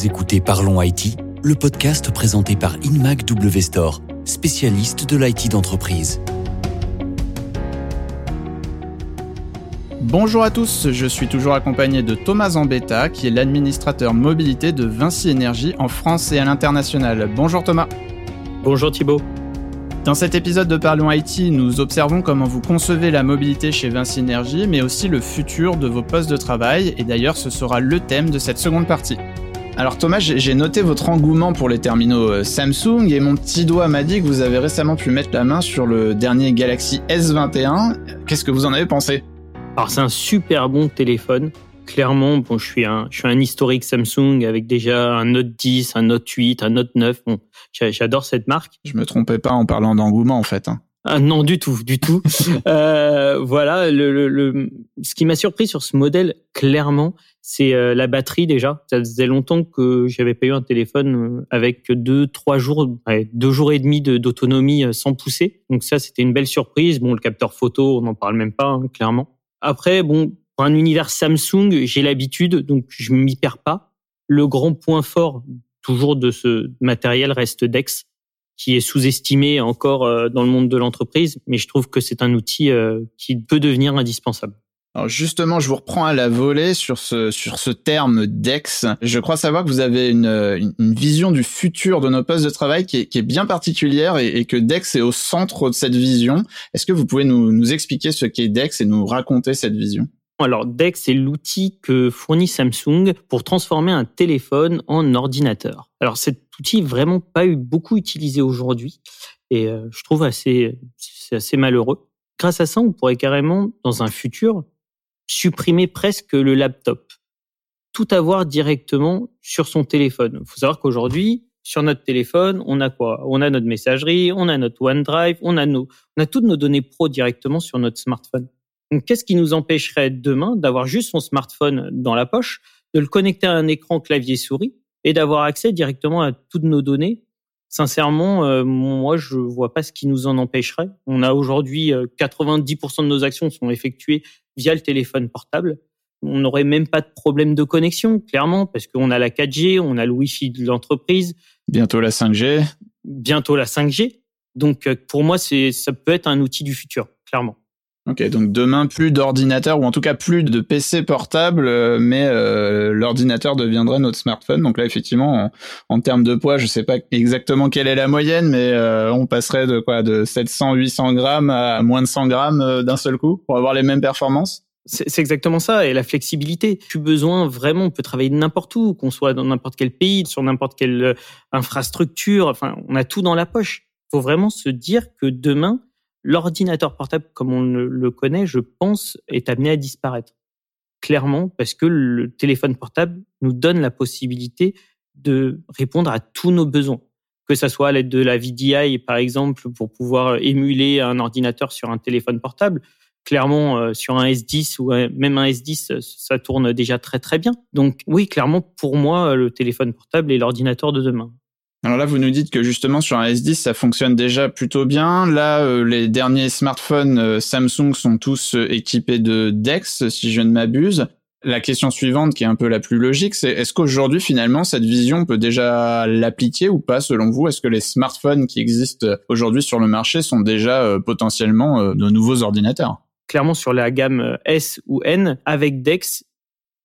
Vous écoutez Parlons IT, le podcast présenté par Inmac W Store, spécialiste de l'IT d'entreprise. Bonjour à tous, je suis toujours accompagné de Thomas Zambetta, qui est l'administrateur mobilité de Vinci Énergie en France et à l'international. Bonjour Thomas. Bonjour Thibault. Dans cet épisode de Parlons IT, nous observons comment vous concevez la mobilité chez Vinci Énergie, mais aussi le futur de vos postes de travail, et d'ailleurs ce sera le thème de cette seconde partie. Alors Thomas, j'ai noté votre engouement pour les terminaux euh, Samsung et mon petit doigt m'a dit que vous avez récemment pu mettre la main sur le dernier Galaxy S21. Qu'est-ce que vous en avez pensé? Alors c'est un super bon téléphone. Clairement, bon, je suis un, je suis un historique Samsung avec déjà un Note 10, un Note 8, un Note 9. Bon, j'adore cette marque. Je me trompais pas en parlant d'engouement en fait. Hein. Ah non, du tout, du tout. euh, voilà, le, le, ce qui m'a surpris sur ce modèle, clairement, c'est euh, la batterie déjà. Ça faisait longtemps que j'avais pas eu un téléphone euh, avec deux, trois jours, deux jours et demi d'autonomie euh, sans pousser. Donc ça, c'était une belle surprise. Bon, le capteur photo, on n'en parle même pas, hein, clairement. Après, bon, pour un univers Samsung, j'ai l'habitude, donc je m'y perds pas. Le grand point fort toujours de ce matériel reste Dex qui est sous-estimé encore euh, dans le monde de l'entreprise, mais je trouve que c'est un outil euh, qui peut devenir indispensable. Alors justement, je vous reprends à la volée sur ce sur ce terme DEX. Je crois savoir que vous avez une, une, vision du futur de nos postes de travail qui est, bien particulière et, et, que DEX est au centre de cette vision. Est-ce que vous pouvez nous, nous expliquer ce qu'est DEX et nous raconter cette vision? Alors DEX, c'est l'outil que fournit Samsung pour transformer un téléphone en ordinateur. Alors cet outil vraiment pas eu beaucoup utilisé aujourd'hui et euh, je trouve assez c'est assez malheureux. Grâce à ça, on pourrait carrément dans un futur supprimer presque le laptop. Tout avoir directement sur son téléphone. Il faut savoir qu'aujourd'hui, sur notre téléphone, on a quoi? On a notre messagerie, on a notre OneDrive, on a nos on a toutes nos données pro directement sur notre smartphone. Donc, qu'est-ce qui nous empêcherait demain d'avoir juste son smartphone dans la poche, de le connecter à un écran clavier souris et d'avoir accès directement à toutes nos données? Sincèrement, euh, moi, je vois pas ce qui nous en empêcherait. On a aujourd'hui 90% euh, de nos actions sont effectuées via le téléphone portable. On n'aurait même pas de problème de connexion, clairement, parce qu'on a la 4G, on a le Wi-Fi de l'entreprise. Bientôt la 5G. Bientôt la 5G. Donc, euh, pour moi, c'est ça peut être un outil du futur, clairement. Ok, donc demain plus d'ordinateur ou en tout cas plus de PC portable, euh, mais euh, l'ordinateur deviendrait notre smartphone. Donc là, effectivement, en, termes de poids, je sais pas exactement quelle est la moyenne, mais euh, on passerait de quoi, de 700-800 grammes à moins de 100 grammes d'un seul coup pour avoir les mêmes performances? C'est exactement ça, et la flexibilité. Tu besoin vraiment, on peut travailler n'importe où, qu'on soit dans n'importe quel pays, sur n'importe quelle infrastructure. Enfin, on a tout dans la poche. Il faut vraiment se dire que demain, L'ordinateur portable, comme on le connaît, je pense, est amené à disparaître. Clairement, parce que le téléphone portable nous donne la possibilité de répondre à tous nos besoins. Que ça soit à l'aide de la VDI, par exemple, pour pouvoir émuler un ordinateur sur un téléphone portable. Clairement, euh, sur un S10 ou même un S10, ça tourne déjà très très bien. Donc oui, clairement, pour moi, le téléphone portable est l'ordinateur de demain. Alors là, vous nous dites que justement sur un S10, ça fonctionne déjà plutôt bien. Là, euh, les derniers smartphones euh, Samsung sont tous euh, équipés de DeX, si je ne m'abuse. La question suivante, qui est un peu la plus logique, c'est est-ce qu'aujourd'hui, finalement, cette vision peut déjà l'appliquer ou pas, selon vous? Est-ce que les smartphones qui existent aujourd'hui sur le marché sont déjà potentiellement de nouveaux ordinateurs? Clairement, sur la gamme S ou N, avec DeX,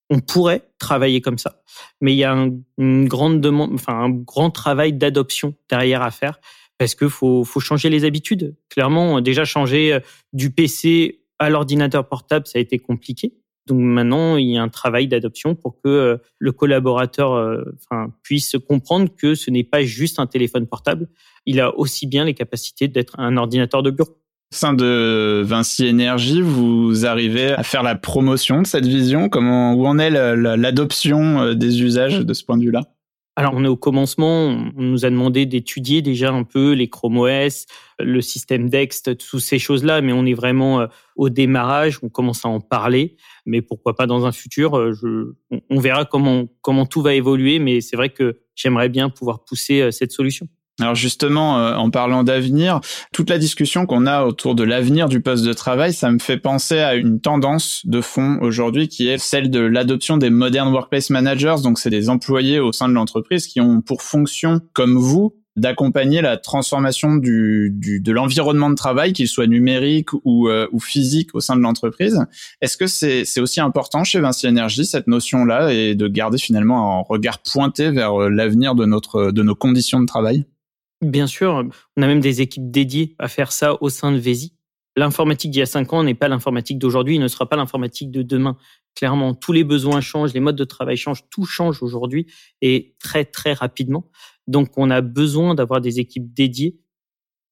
on pourrait travailler comme ça, mais il y a un, une grande demande, enfin un grand travail d'adoption derrière à faire parce que faut, faut changer les habitudes. Clairement, déjà changer euh, du PC à l'ordinateur portable, ça a été compliqué. Donc maintenant, il y a un travail d'adoption pour que euh, le collaborateur euh, enfin, puisse comprendre que ce n'est pas juste un téléphone portable. Il a aussi bien les capacités d'être un ordinateur de bureau sein de Vinci Énergie, vous arrivez à faire la promotion de cette vision Comment, où en est l'adoption euh, des usages de ce point de vue-là? Alors, on est au commencement. On nous a demandé d'étudier déjà un peu les Chrome OS, le système Dex, toutes ces choses-là, mais on est vraiment euh, au démarrage. On commence à en parler, mais pourquoi pas dans un futur euh, je, On verra comment comment tout va évoluer, mais c'est vrai que j'aimerais bien pouvoir pousser cette solution. Alors justement, euh, en parlant d'avenir, toute la discussion qu'on a autour de l'avenir du poste de travail, ça me fait penser à une tendance de fond aujourd'hui qui est celle de l'adoption des modern workplace managers. Donc c'est des employés au sein de l'entreprise qui ont pour fonction, comme vous, d'accompagner la transformation du, du de l'environnement de travail, qu'il soit numérique ou, euh, ou physique au sein de l'entreprise. Est-ce que c'est aussi important chez Vinci Energy cette notion-là et de garder finalement un regard pointé vers euh, l'avenir de notre de nos conditions de travail? Bien sûr, on a même des équipes dédiées à faire ça au sein de Vési. L'informatique d'il y a cinq ans n'est pas l'informatique d'aujourd'hui, ne sera pas l'informatique de demain. Clairement, tous les besoins changent, les modes de travail changent, tout change aujourd'hui et très très rapidement. Donc, on a besoin d'avoir des équipes dédiées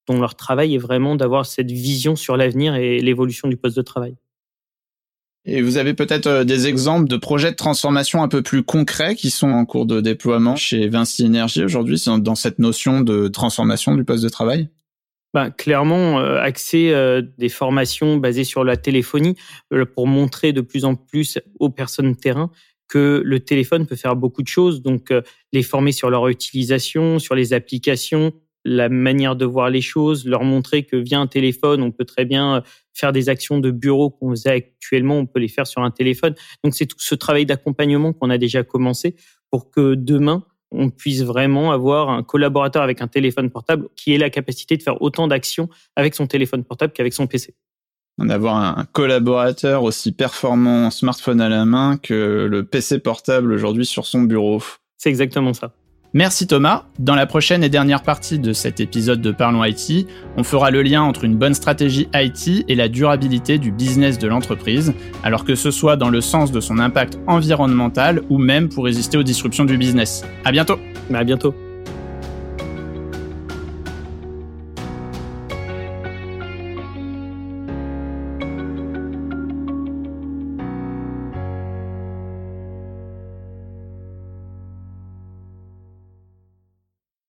dont leur travail est vraiment d'avoir cette vision sur l'avenir et l'évolution du poste de travail. Et vous avez peut-être euh, des exemples de projets de transformation un peu plus concrets qui sont en cours de déploiement chez Vinci Energy aujourd'hui dans cette notion de transformation du poste de travail? Bah, clairement, euh, euh, des formations basées sur la téléphonie pour montrer de plus en plus aux personnes terrain que le téléphone peut faire beaucoup de choses. Donc, les former sur leur utilisation, sur les applications, la manière de voir les choses, leur montrer que via un téléphone, on peut très bien faire des actions de bureau qu'on faisait actuellement, on peut les faire sur un téléphone. Donc c'est tout ce travail d'accompagnement qu'on a déjà commencé pour que demain, on puisse vraiment avoir un collaborateur avec un téléphone portable qui ait la capacité de faire autant d'actions avec son téléphone portable qu'avec son PC. D'avoir un collaborateur aussi performant smartphone à la main que le PC portable aujourd'hui sur son bureau. C'est exactement ça. Merci Thomas. Dans la prochaine et dernière partie de cet épisode de Parlons IT, on fera le lien entre une bonne stratégie IT et la durabilité du business de l'entreprise, alors que ce soit dans le sens de son impact environnemental ou même pour résister aux disruptions du business. À bientôt. À bientôt.